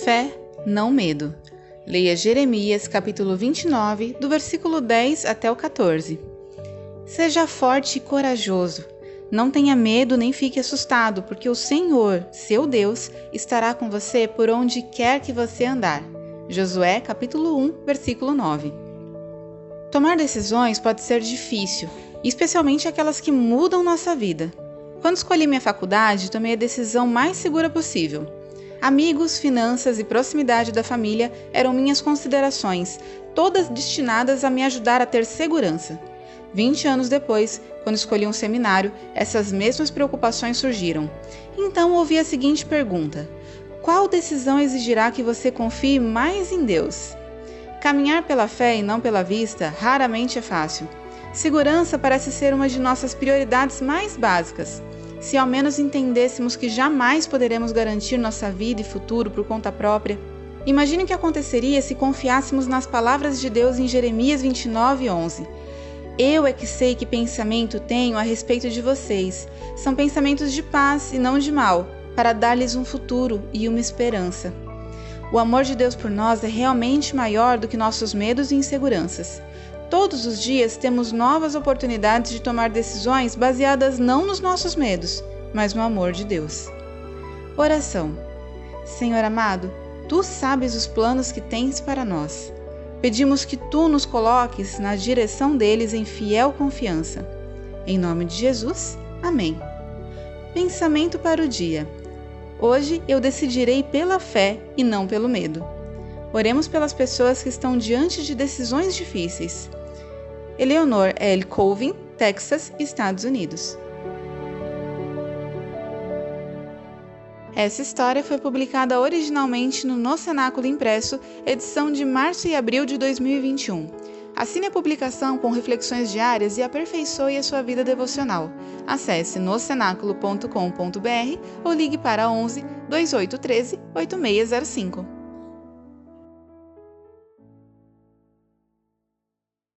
Fé, não medo. Leia Jeremias capítulo 29, do versículo 10 até o 14. Seja forte e corajoso. Não tenha medo nem fique assustado, porque o Senhor, seu Deus, estará com você por onde quer que você andar. Josué capítulo 1, versículo 9. Tomar decisões pode ser difícil, especialmente aquelas que mudam nossa vida. Quando escolhi minha faculdade, tomei a decisão mais segura possível. Amigos, finanças e proximidade da família eram minhas considerações, todas destinadas a me ajudar a ter segurança. 20 anos depois, quando escolhi um seminário, essas mesmas preocupações surgiram. Então ouvi a seguinte pergunta: Qual decisão exigirá que você confie mais em Deus? Caminhar pela fé e não pela vista raramente é fácil. Segurança parece ser uma de nossas prioridades mais básicas. Se ao menos entendêssemos que jamais poderemos garantir nossa vida e futuro por conta própria, imagine o que aconteceria se confiássemos nas palavras de Deus em Jeremias 29, 11. Eu é que sei que pensamento tenho a respeito de vocês. São pensamentos de paz e não de mal, para dar-lhes um futuro e uma esperança. O amor de Deus por nós é realmente maior do que nossos medos e inseguranças. Todos os dias temos novas oportunidades de tomar decisões baseadas não nos nossos medos, mas no amor de Deus. Oração. Senhor amado, tu sabes os planos que tens para nós. Pedimos que tu nos coloques na direção deles em fiel confiança. Em nome de Jesus, amém. Pensamento para o dia. Hoje eu decidirei pela fé e não pelo medo. Oremos pelas pessoas que estão diante de decisões difíceis. Eleanor L. Colvin, Texas, Estados Unidos. Essa história foi publicada originalmente no No Cenáculo Impresso, edição de março e abril de 2021. Assine a publicação com reflexões diárias e aperfeiçoe a sua vida devocional. Acesse nocenáculo.com.br ou ligue para 11 2813 8605.